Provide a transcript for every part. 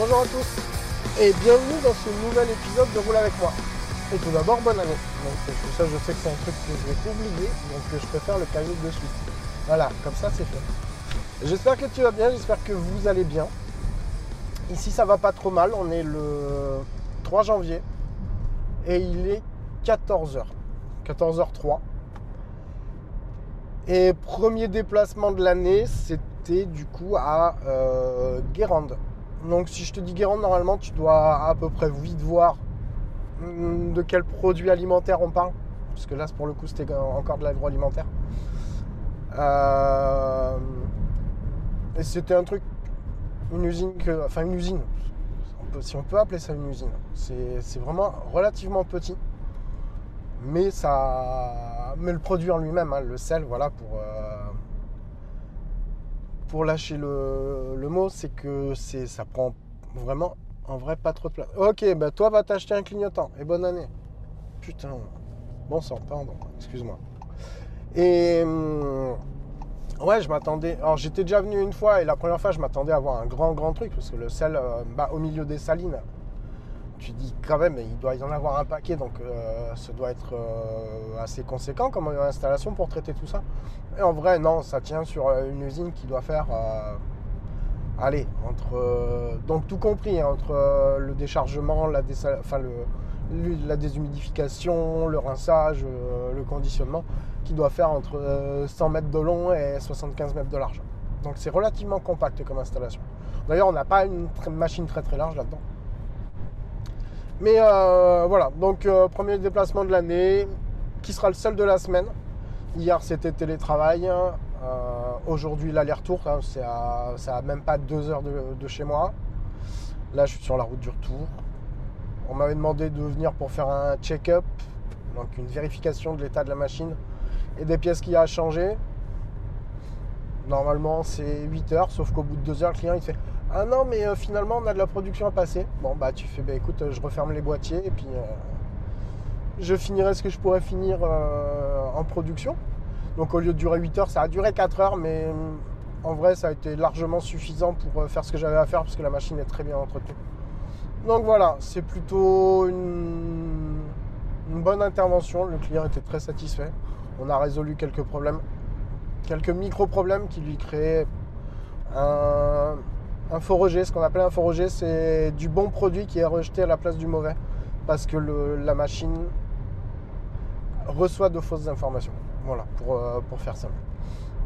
Bonjour à tous et bienvenue dans ce nouvel épisode de Roule avec moi. Et tout d'abord, bonne année. Donc ça, je sais que c'est un truc que je vais oublier, donc je préfère le caler de suite. Voilà, comme ça c'est fait. J'espère que tu vas bien, j'espère que vous allez bien. Ici ça va pas trop mal, on est le 3 janvier et il est 14h. 14h03. Et premier déplacement de l'année, c'était du coup à euh, Guérande. Donc si je te dis Guérande, normalement tu dois à peu près vite voir hum, de quel produit alimentaire on parle. Parce que là pour le coup c'était encore de l'agroalimentaire. Euh, et c'était un truc, une usine que. Enfin une usine. si on peut appeler ça une usine. C'est vraiment relativement petit. Mais ça. Mais le produit en lui-même, hein, le sel, voilà, pour. euh, pour lâcher le, mot, c'est que c'est, ça prend vraiment en vrai pas trop de place. Ok, bah toi va t'acheter un clignotant et bonne année. Putain, bon sang, pardon, excuse-moi. Et hum, ouais, je m'attendais. Alors j'étais déjà venu une fois et la première fois je m'attendais à voir un grand grand truc parce que le sel, euh, bah, au milieu des salines, tu dis quand même il doit y en avoir un paquet donc euh, ça doit être euh, assez conséquent comme installation pour traiter tout ça. Et en vrai, non, ça tient sur euh, une usine qui doit faire. allez, entre. donc tout compris, hein, entre le déchargement, la, enfin, le, la déshumidification, le rinçage, le conditionnement, qui doit faire entre euh, 100 mètres de long et 75 mètres de large. Donc c'est relativement compact comme installation. D'ailleurs, on n'a pas une machine très très large là-dedans. Mais euh, voilà, donc euh, premier déplacement de l'année, qui sera le seul de la semaine. Hier c'était télétravail, euh, aujourd'hui l'aller-retour, hein, c'est à, même pas deux heures de, de chez moi. Là je suis sur la route du retour. On m'avait demandé de venir pour faire un check-up, donc une vérification de l'état de la machine et des pièces qu'il y a à changer. Normalement c'est 8 heures, sauf qu'au bout de 2 heures, le client il fait Ah non, mais euh, finalement on a de la production à passer. Bon bah tu fais, bah écoute, euh, je referme les boîtiers et puis euh, je finirai ce que je pourrais finir en production. Donc au lieu de durer 8 heures, ça a duré 4 heures, mais en vrai ça a été largement suffisant pour faire ce que j'avais à faire parce que la machine est très bien entretenue. Donc voilà, c'est plutôt une bonne intervention. Le client était très satisfait. On a résolu quelques problèmes, quelques micro-problèmes qui lui créaient un, un faux. Ce qu'on appelle un faux c'est du bon produit qui est rejeté à la place du mauvais parce que la machine reçoit de fausses informations. Voilà, pour, euh, pour faire simple.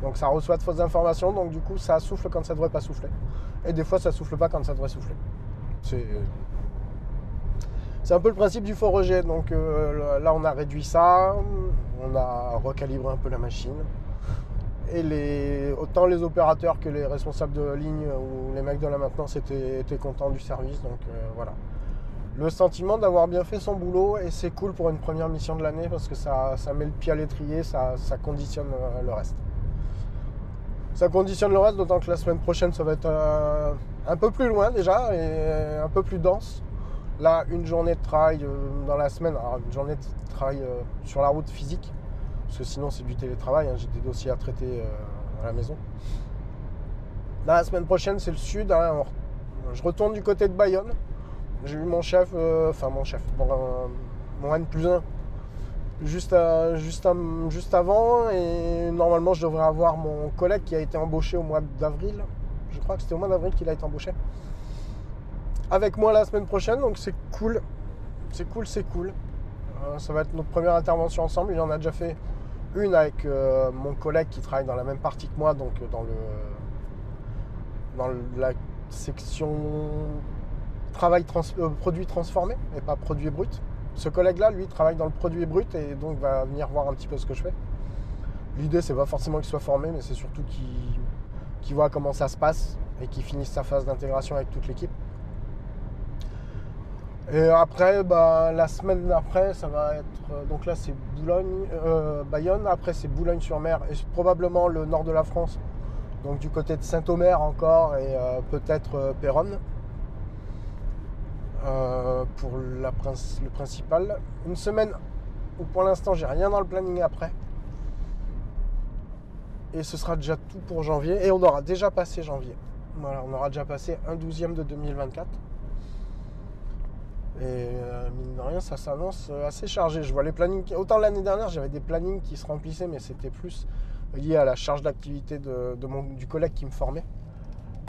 Donc ça reçoit de fausses informations, donc du coup ça souffle quand ça devrait pas souffler. Et des fois ça souffle pas quand ça devrait souffler. C'est c'est un peu le principe du faux. Donc euh, là on a réduit ça, on a recalibré un peu la machine. Et les, autant les opérateurs que les responsables de ligne ou les mecs de la maintenance étaient, contents du service. Donc euh, voilà le sentiment d'avoir bien fait son boulot et c'est cool pour une première mission de l'année parce que ça, met le pied à l'étrier, ça, conditionne euh, le reste. Ça conditionne le reste, d'autant que la semaine prochaine ça va être euh, un peu plus loin déjà et un peu plus dense. Là, une journée de travail dans la semaine, alors une journée de travail sur la route physique, parce que sinon c'est du télétravail, hein, j'ai des dossiers à traiter euh, à la maison. Là, la semaine prochaine c'est le sud, hein, je retourne du côté de Bayonne. J'ai eu mon chef, euh, enfin mon chef, bon, euh, mon N plus 1, juste, juste, juste avant. Et normalement, je devrais avoir mon collègue qui a été embauché au mois d'avril. Je crois que c'était au mois d'avril qu'il a été embauché. Avec moi la semaine prochaine, donc c'est cool. C'est cool, c'est cool. Ça va être notre première intervention ensemble. Il en a déjà fait une avec euh, mon collègue qui travaille dans la même partie que moi, donc dans le dans la section travail euh, produit transformé et pas produit brut. Ce collègue-là, lui, travaille dans le produit brut et donc va venir voir un petit peu ce que je fais. L'idée, c'est pas forcément qu'il soit formé, mais c'est surtout qu'il voit comment ça se passe et qu'il finisse sa phase d'intégration avec toute l'équipe. Et après, bah, la semaine d'après, ça va être. Euh, donc là, c'est Boulogne, euh, Bayonne. Après, c'est Boulogne-sur-Mer et probablement le nord de la France. Donc du côté de Saint-Omer encore et peut-être Péronne. Euh, pour la, le principal. Une semaine où pour l'instant j'ai rien dans le planning après. Et ce sera déjà tout pour janvier. Et on aura déjà passé janvier. Voilà, on aura déjà passé un douzième de 2024. Et euh, mine de rien, ça s'annonce assez chargé. Je vois les plannings. Autant l'année dernière, j'avais des plannings qui se remplissaient, mais c'était plus lié à la charge d'activité de, du collègue qui me formait.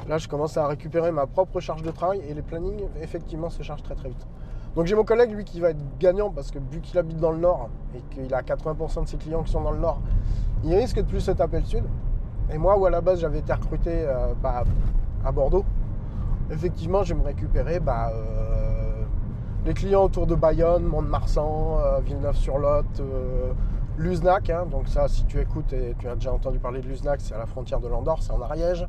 Là, je commence à récupérer ma propre charge de travail et les plannings, effectivement, se chargent très très vite. Donc j'ai mon collègue, lui, qui va être gagnant parce que vu qu'il habite dans le nord et qu'il a 80% de ses clients qui sont dans le nord, il risque de plus se taper le sud. Et moi, où à la base j'avais été recruté euh, bah, à Bordeaux, effectivement, je vais me récupérer bah, euh, les clients autour de Bayonne, Mont-de-Marsan, euh, Villeneuve-sur-Lot, Luznac. Hein. donc ça, si tu écoutes et tu as déjà entendu parler de Luznac, c'est à la frontière de l'Andorre, c'est en Ariège.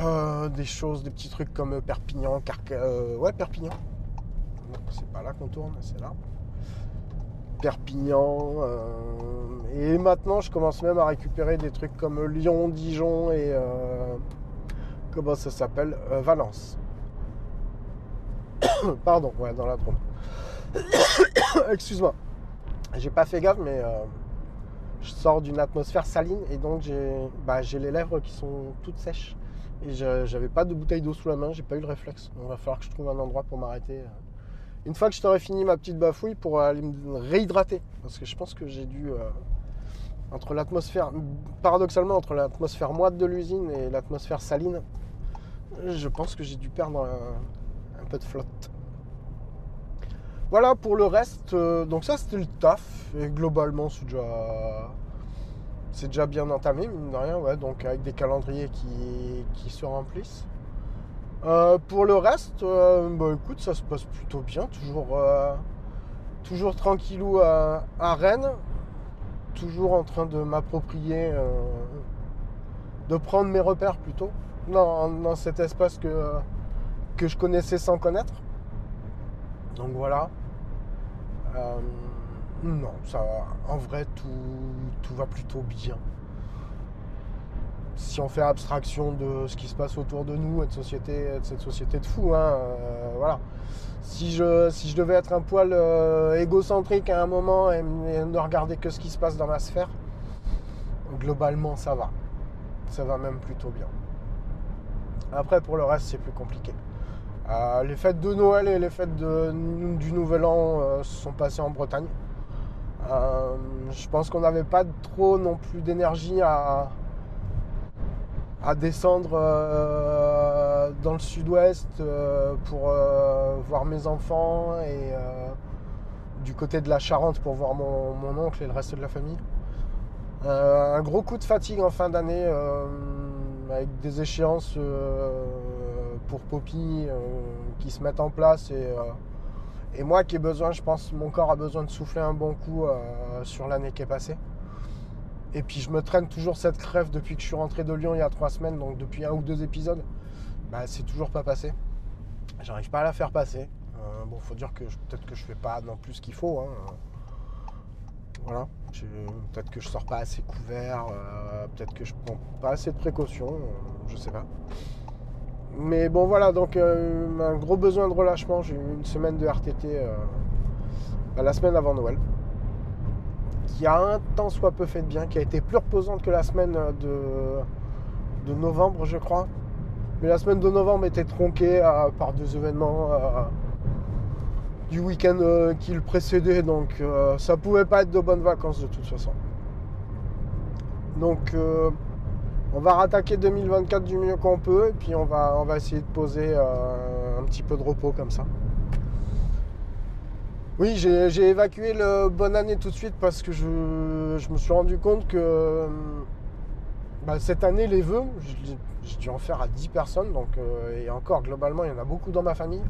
Euh, des choses, des petits trucs comme Perpignan, Carca... Euh, ouais, Perpignan. C'est pas là qu'on tourne, c'est là. Perpignan. Euh, et maintenant, je commence même à récupérer des trucs comme Lyon, Dijon et. comment ça s'appelle Valence. Pardon, ouais, dans la Drôme. Excuse-moi. J'ai pas fait gaffe, mais je sors d'une atmosphère saline et donc j'ai bah, les lèvres qui sont toutes sèches. Et j'avais pas de bouteille d'eau sous la main, j'ai pas eu le réflexe. Il va falloir que je trouve un endroit pour m'arrêter. Euh. Une fois que je t'aurai fini ma petite bafouille pour aller me réhydrater. Parce que je pense que j'ai dû. Euh, entre l'atmosphère. Paradoxalement, entre l'atmosphère moite de l'usine et l'atmosphère saline, je pense que j'ai dû perdre de flotte. Voilà pour le reste. Euh, donc, ça, c'était le taf. Et globalement, c'est déjà c'est déjà bien entamé, mine de rien, ouais, donc avec des calendriers qui, se remplissent. Euh, pour le reste, euh, bah, écoute, ça se passe plutôt bien, toujours, toujours tranquillou à, Rennes, toujours en train de m'approprier, de prendre mes repères plutôt, dans, dans cet espace que, que je connaissais sans connaître. Donc voilà. Non, ça En vrai, tout, va plutôt bien. Si on fait abstraction de ce qui se passe autour de nous et de, société, de cette société de fous, hein, euh, voilà. Si je, si je devais être un poil euh, égocentrique à un moment et, ne regarder que ce qui se passe dans ma sphère, globalement, ça va. Ça va même plutôt bien. Après, pour le reste, c'est plus compliqué. Euh, les fêtes de Noël et les fêtes du Nouvel An se sont passées en Bretagne. Euh, je pense qu'on n'avait pas trop non plus d'énergie à, à descendre euh, dans le sud-ouest euh, pour voir mes enfants et du côté de la Charente pour voir mon, oncle et le reste de la famille. un gros coup de fatigue en fin d'année avec des échéances pour Poppy qui se mettent en place et et moi qui ai besoin, je pense, mon corps a besoin de souffler un bon coup euh, sur l'année qui est passée. Et puis je me traîne toujours cette crève depuis que je suis rentré de Lyon il y a trois semaines, donc depuis un ou deux épisodes. Bah, c'est toujours pas passé. J'arrive pas à la faire passer. Euh, bon, faut dire que peut-être que je fais pas non plus ce qu'il faut. Hein. Voilà. Peut-être que je sors pas assez couvert, euh, peut-être que je prends pas assez de précautions, je sais pas. Mais bon voilà, donc euh, un gros besoin de relâchement. J'ai eu une semaine de RTT euh, bah, la semaine avant Noël. Qui a un temps soit peu fait de bien, qui a été plus reposante que la semaine de, novembre, je crois. Mais la semaine de novembre était tronquée par deux événements du week-end euh, qui le précédait. Donc ça pouvait pas être de bonnes vacances de toute façon. Donc on va rattaquer 2024 du mieux qu'on peut. Et puis on va, on va essayer de poser un petit peu de repos comme ça. Oui, j'ai évacué le bonne année tout de suite parce que je, me suis rendu compte que bah, cette année, les vœux, j'ai dû en faire à 10 personnes. Donc, et encore, globalement, il y en a beaucoup dans ma famille.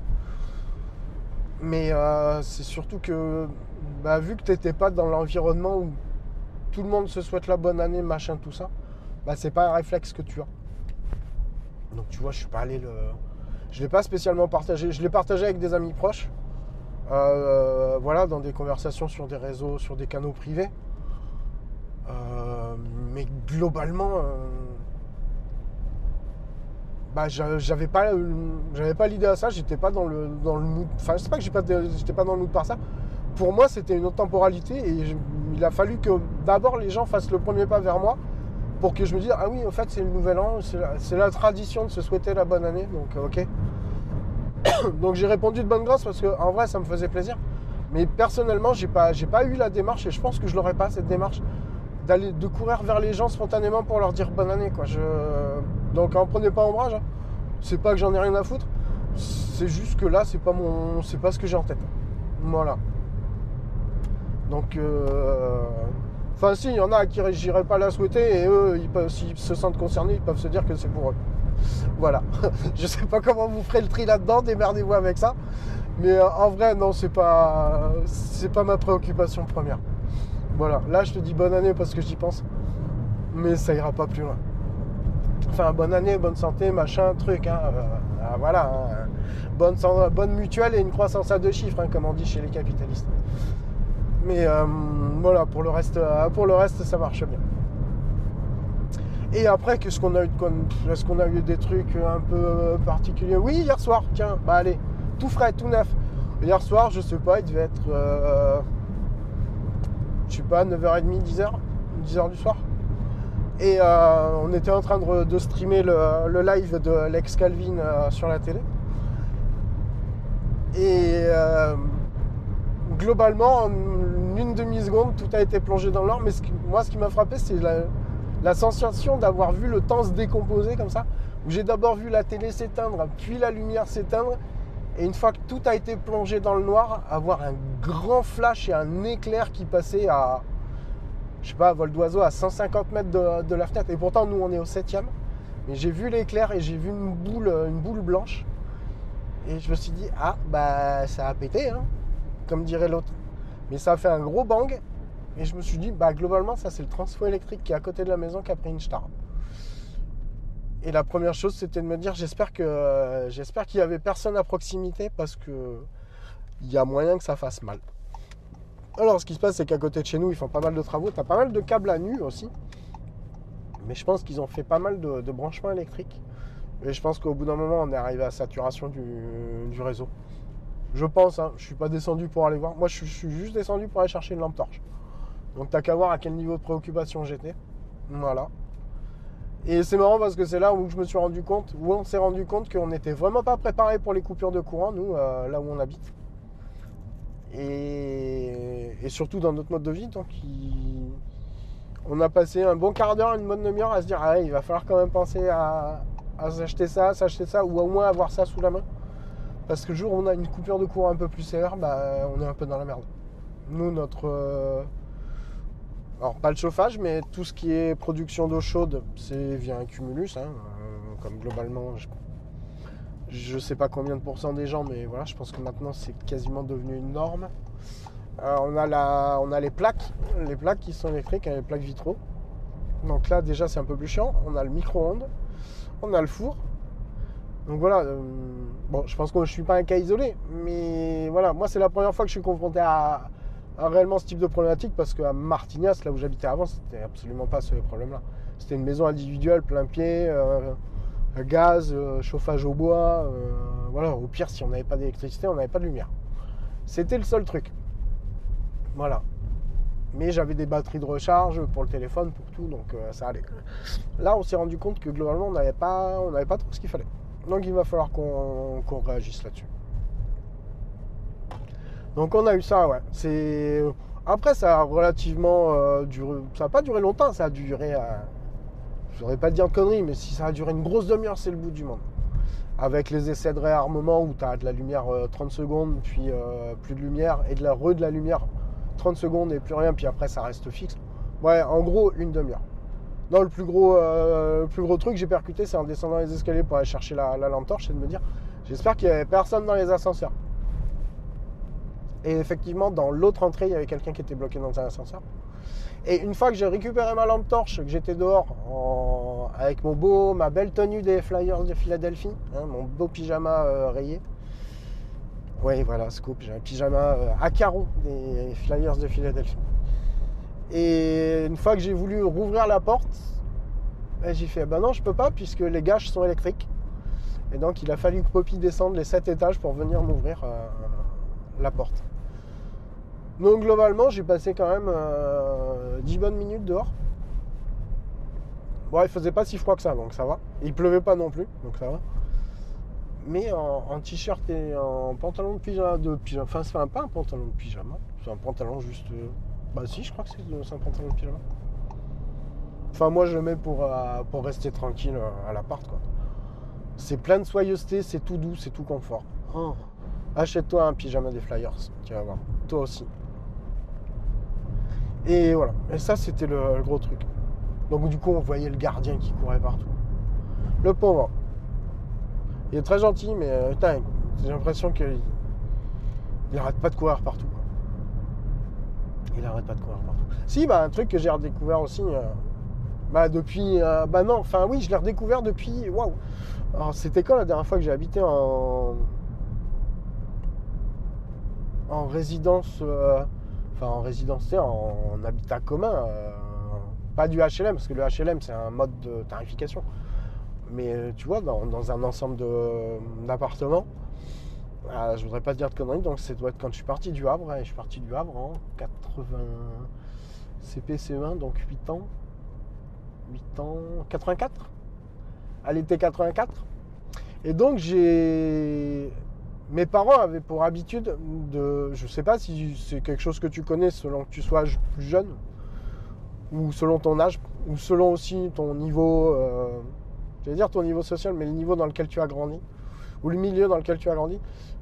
Mais euh, c'est surtout que, bah, vu que tu n'étais pas dans l'environnement où tout le monde se souhaite la bonne année, machin, tout ça, bah, c'est pas un réflexe que tu as. Donc tu vois, je suis pas allé le. Je l'ai pas spécialement partagé. Je l'ai partagé avec des amis proches. Euh, voilà, dans des conversations sur des réseaux, sur des canaux privés. Euh, mais globalement, bah, j'avais pas, j'avais pas l'idée à ça, j'étais pas dans le, dans le mood. Enfin, je sais pas que j'étais pas, dans le mood par ça. Pour moi, c'était une autre temporalité et il a fallu que d'abord les gens fassent le premier pas vers moi pour que je me dise ah oui, en fait, c'est le nouvel an, c'est la, tradition de se souhaiter la bonne année, donc euh, ok. donc j'ai répondu de bonne grâce parce que en vrai, ça me faisait plaisir. Mais personnellement, j'ai pas, pas eu la démarche et je pense que je l'aurais pas cette démarche d'aller de courir vers les gens spontanément pour leur dire bonne année quoi. Donc en prenez pas ombrage. Hein. C'est pas que j'en ai rien à foutre. C'est juste que là, c'est pas mon. c'est pas ce que j'ai en tête. Voilà. Donc euh, Enfin si, il y en a qui j'irai pas la souhaiter et eux, s'ils se sentent concernés, ils peuvent se dire que c'est pour eux. Voilà. je sais pas comment vous ferez le tri là-dedans, démerdez-vous avec ça. Mais euh, en vrai, non, c'est pas. C'est pas ma préoccupation première. Voilà. Là, je te dis bonne année parce que j'y pense. Mais ça ira pas plus loin. Enfin, bonne année, bonne santé, machin, truc. Hein, euh, euh, voilà. Hein. bonne, bonne mutuelle et une croissance à deux chiffres, hein, comme on dit chez les capitalistes. Mais euh, voilà, pour le, reste, pour le reste, ça marche bien. Et après, qu'est-ce qu'on a eu Est-ce qu'on a eu des trucs un peu particuliers? Oui, hier soir, tiens, bah allez, tout frais, tout neuf. Hier soir, je sais pas, il devait être, je sais pas, 9h30, 10h, 10h du soir. Et euh, on était en train de, streamer le, live de Lex Calvin euh, sur la télé. Et euh, globalement, en une demi-seconde, tout a été plongé dans l'or. Mais moi, ce qui m'a frappé, c'est la, sensation d'avoir vu le temps se décomposer comme ça. Où j'ai d'abord vu la télé s'éteindre, puis la lumière s'éteindre. Et une fois que tout a été plongé dans le noir, avoir un grand flash et un éclair qui passait à, je sais pas, vol d'oiseau à 150 mètres de, la fenêtre. Et pourtant, nous, on est au 7 Mais j'ai vu l'éclair et j'ai vu une boule, une boule blanche. Et je me suis dit, ah, bah, ça a pété, hein, comme dirait l'autre. Mais ça a fait un gros bang. Et je me suis dit, bah, globalement, ça, c'est le transfo électrique qui est à côté de la maison qui a pris une star. Et la première chose, c'était de me dire, j'espère que j'espère qu'il y avait personne à proximité parce que il y a moyen que ça fasse mal. Alors, ce qui se passe, c'est qu'à côté de chez nous, ils font pas mal de travaux. Tu as pas mal de câbles à nu aussi. Mais je pense qu'ils ont fait pas mal de, branchements électriques. Et je pense qu'au bout d'un moment, on est arrivé à saturation du, réseau. Je pense, hein, je suis pas descendu pour aller voir. Moi, je, suis juste descendu pour aller chercher une lampe torche. Donc, t'as qu'à voir à quel niveau de préoccupation j'étais. Voilà. Et c'est marrant parce que c'est là où je me suis rendu compte, où on s'est rendu compte qu'on n'était vraiment pas préparé pour les coupures de courant, nous, euh, là où on habite et, surtout dans notre mode de vie. Donc, on a passé un bon quart d'heure, une bonne demi-heure à se dire ah, il va falloir quand même penser à, s'acheter ça, s'acheter ça, ou au moins avoir ça sous la main. Parce que le jour où on a une coupure de courant un peu plus sévère, bah, on est un peu dans la merde. Nous, notre. Euh, alors, pas le chauffage, mais tout ce qui est production d'eau chaude, c'est via un cumulus. Hein, euh, comme globalement, je ne sais pas combien de pourcents des gens, mais voilà, je pense que maintenant c'est quasiment devenu une norme. Euh, on, a les plaques, les plaques qui sont électriques, hein, les plaques vitraux. Donc là déjà c'est un peu plus chiant. On a le micro-ondes, on a le four. Donc voilà, euh, bon, je pense que je ne suis pas un cas isolé, mais voilà, moi c'est la première fois que je suis confronté à, réellement ce type de problématique parce qu'à Martignas, là où j'habitais avant, c'était absolument pas ce problème-là. C'était une maison individuelle, plein pied. Euh, gaz, euh, chauffage au bois. Voilà, au pire, si on n'avait pas d'électricité, on n'avait pas de lumière. C'était le seul truc. Voilà. Mais j'avais des batteries de recharge pour le téléphone, pour tout, donc ça allait. Là, on s'est rendu compte que globalement, on n'avait pas, pas trop ce qu'il fallait. Donc il va falloir qu'on réagisse là-dessus. Donc on a eu ça, ouais. C'est après ça a relativement euh, duré, ça n'a pas duré longtemps, ça a duré, euh... je voudrais pas dire de conneries, mais si ça a duré une grosse demi-heure, c'est le bout du monde. Avec les essais de réarmement où tu as de la lumière 30 secondes, puis plus de lumière, et de la re de la lumière 30 secondes et plus rien, puis après ça reste fixe. Ouais, en gros, une demi-heure. Non, le plus gros, euh, plus gros truc que j'ai percuté, c'est en descendant les escaliers pour aller chercher la, lampe torche, c'est de me dire, j'espère qu'il n'y avait personne dans les ascenseurs. Et effectivement, dans l'autre entrée, il y avait quelqu'un qui était bloqué dans un ascenseur. Et une fois que j'ai récupéré ma lampe torche, que j'étais dehors avec mon beau, ma belle tenue des Flyers de Philadelphie, hein, mon beau pyjama euh, rayé. Oui, voilà, scoop, j'ai un pyjama euh, à carreaux des Flyers de Philadelphie. Et une fois que j'ai voulu rouvrir la porte, ben, j'ai fait ben non, je peux pas puisque les gages sont électriques. Et donc il a fallu que Poppy descende les 7 étages pour venir m'ouvrir euh, la porte. Donc globalement, j'ai passé quand même 10 euh, bonnes minutes dehors. Bon, il faisait pas si froid que ça, donc ça va. Il pleuvait pas non plus, donc ça va. Mais en, t-shirt et en pantalon de pyjama, de pyjama, enfin c'est pas un pantalon de pyjama, c'est un pantalon juste euh, bah si, je crois que c'est un pantalon de pyjama. Enfin, moi, je le mets pour, euh, pour rester tranquille euh, à l'appart, quoi. C'est plein de soyeuseté, c'est tout doux, c'est tout confort. Oh. Achète-toi un pyjama des Flyers, tu vas voir. Toi aussi. Et voilà. Et ça, c'était le, gros truc. Donc, du coup, on voyait le gardien qui courait partout. Le pauvre. Il est très gentil, mais euh, j'ai l'impression qu'il il arrête pas de courir partout. Il arrête pas de courir partout. Si, bah, un truc que j'ai redécouvert aussi, euh, bah, depuis. Euh, bah non, enfin oui, je l'ai redécouvert depuis. Waouh! Alors, c'était quand la dernière fois que j'ai habité en. En résidence. Euh, enfin, en résidence, en, en habitat commun. pas du HLM, parce que le HLM, c'est un mode de tarification. Mais tu vois, dans un ensemble d'appartements. Ah, je voudrais pas dire de conneries, donc ça doit être quand je suis parti du Havre. Et je suis parti du Havre en 80 CPC1, donc 8 ans. 8 ans. 84 À l'été 84. Et donc j'ai. Mes parents avaient pour habitude de. Je sais pas si c'est quelque chose que tu connais selon que tu sois plus jeune, ou selon ton âge, ou selon aussi ton niveau. Euh, je vais dire ton niveau social, mais le niveau dans lequel tu as grandi ou le milieu dans lequel tu as grandi.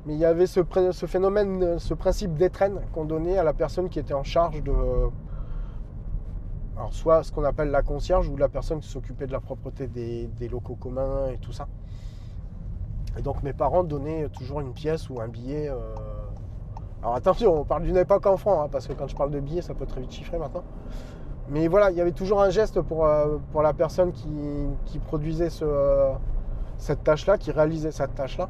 Mais il y avait ce, phénomène, ce principe d'étrenne qu'on donnait à la personne qui était en charge de. Alors, soit ce qu'on appelle la concierge ou la personne qui s'occupait de la propreté des, locaux communs et tout ça. Et donc, mes parents donnaient toujours une pièce ou un billet. Euh, alors, attention, on parle d'une époque en francs, hein, parce que quand je parle de billets, ça peut très vite chiffrer maintenant. Mais voilà, il y avait toujours un geste pour, euh, pour la personne qui, produisait ce, cette tâche-là, qui réalisait cette tâche-là.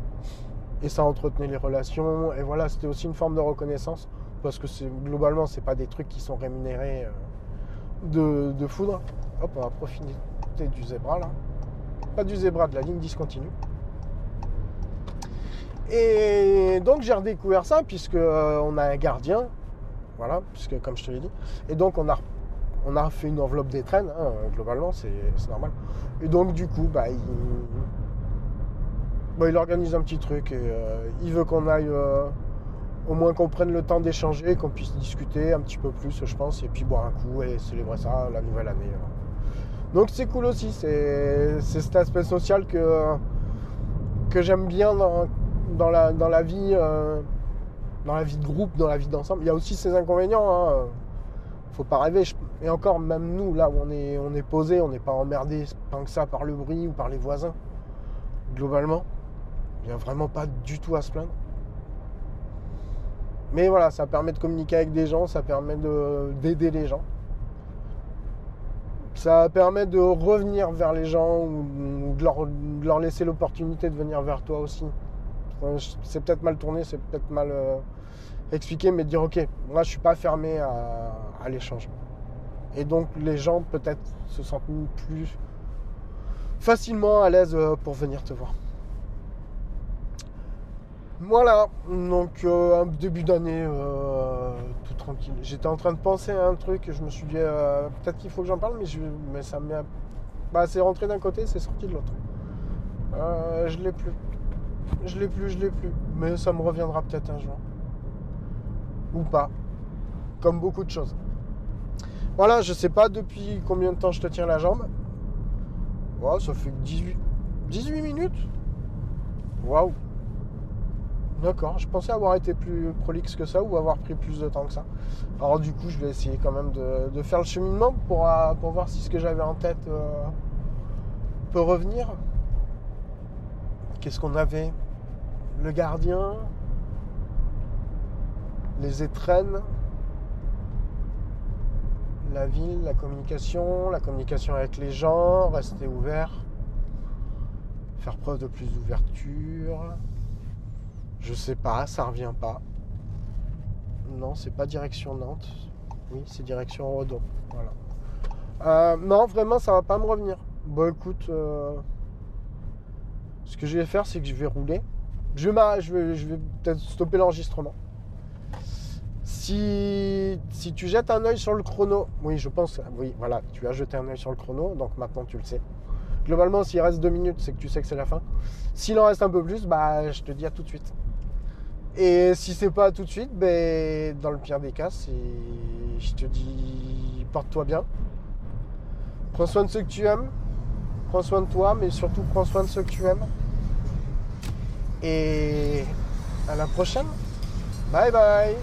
Et ça entretenait les relations. Et voilà, c'était aussi une forme de reconnaissance. Parce que globalement, c'est pas des trucs qui sont rémunérés euh, de, foudre. Hop, on va profiter du zébra là. Pas du zébra, de la ligne discontinue. Et donc j'ai redécouvert ça puisque euh, on a un gardien, voilà, puisque comme je te l'ai dit. Et donc on a, on a fait une enveloppe des traînes, hein, globalement, c'est, normal. Et donc du coup, bah, il, bah, il organise un petit truc et euh, il veut qu'on aille euh, au moins qu'on prenne le temps d'échanger, qu'on puisse discuter un petit peu plus, je pense, et puis boire un coup et célébrer ça la nouvelle année. Donc c'est cool aussi, c'est cet aspect social que, que j'aime bien dans, la, dans la vie. Euh, dans la vie de groupe, dans la vie d'ensemble. Il y a aussi ses inconvénients. Hein. Faut pas rêver. Et encore, même nous, là où on est, on est posé, on n'est pas emmerdé tant que ça par le bruit ou par les voisins. Globalement. Il n'y a vraiment pas du tout à se plaindre. Mais voilà, ça permet de communiquer avec des gens, ça permet d'aider les gens. Ça permet de revenir vers les gens ou, de, leur, laisser l'opportunité de venir vers toi aussi. C'est peut-être mal tourné, c'est peut-être mal euh, expliqué, mais de dire ok, moi je suis pas fermé à, à l'échange. Et donc les gens peut-être se sentent plus facilement à l'aise euh, pour venir te voir. Voilà, donc euh, un début d'année euh, tout tranquille. J'étais en train de penser à un truc et je me suis dit euh, peut-être qu'il faut que j'en parle, mais, ça me bah, c'est rentré d'un côté, c'est sorti de l'autre. je l'ai plus. Je l'ai plus, je l'ai plus. Mais ça me reviendra peut-être un jour. Ou pas. Comme beaucoup de choses. Voilà, je sais pas depuis combien de temps je te tiens la jambe. Wow, ça fait 18, 18 minutes. Waouh. D'accord, je pensais avoir été plus prolixe que ça ou avoir pris plus de temps que ça. Alors du coup, je vais essayer quand même de, faire le cheminement pour, euh, pour, voir si ce que j'avais en tête euh, peut revenir. Qu'est-ce qu'on avait? Le gardien, les étrennes, la ville, la communication, la communication avec les gens, rester ouvert, faire preuve de plus d'ouverture. Je sais pas, ça revient pas. Non, c'est pas direction Nantes. Oui, c'est direction Redon. Voilà. Euh, non, vraiment, ça va pas me revenir. Bon, écoute, euh, ce que je vais faire, c'est que je vais rouler. Je vais, je je vais peut-être stopper l'enregistrement. Si, si tu jettes un œil sur le chrono, oui, je pense, oui, voilà, tu as jeté un œil sur le chrono, donc maintenant tu le sais. Globalement, s'il reste deux minutes, c'est que tu sais que c'est la fin. S'il en reste un peu plus, bah, je te dis à tout de suite. Et si c'est pas tout de suite, ben, dans le pire des cas, c'est, je te dis, porte-toi bien. Prends soin de ceux que tu aimes. Prends soin de toi, mais surtout prends soin de ceux que tu aimes. Et à la prochaine. Bye bye.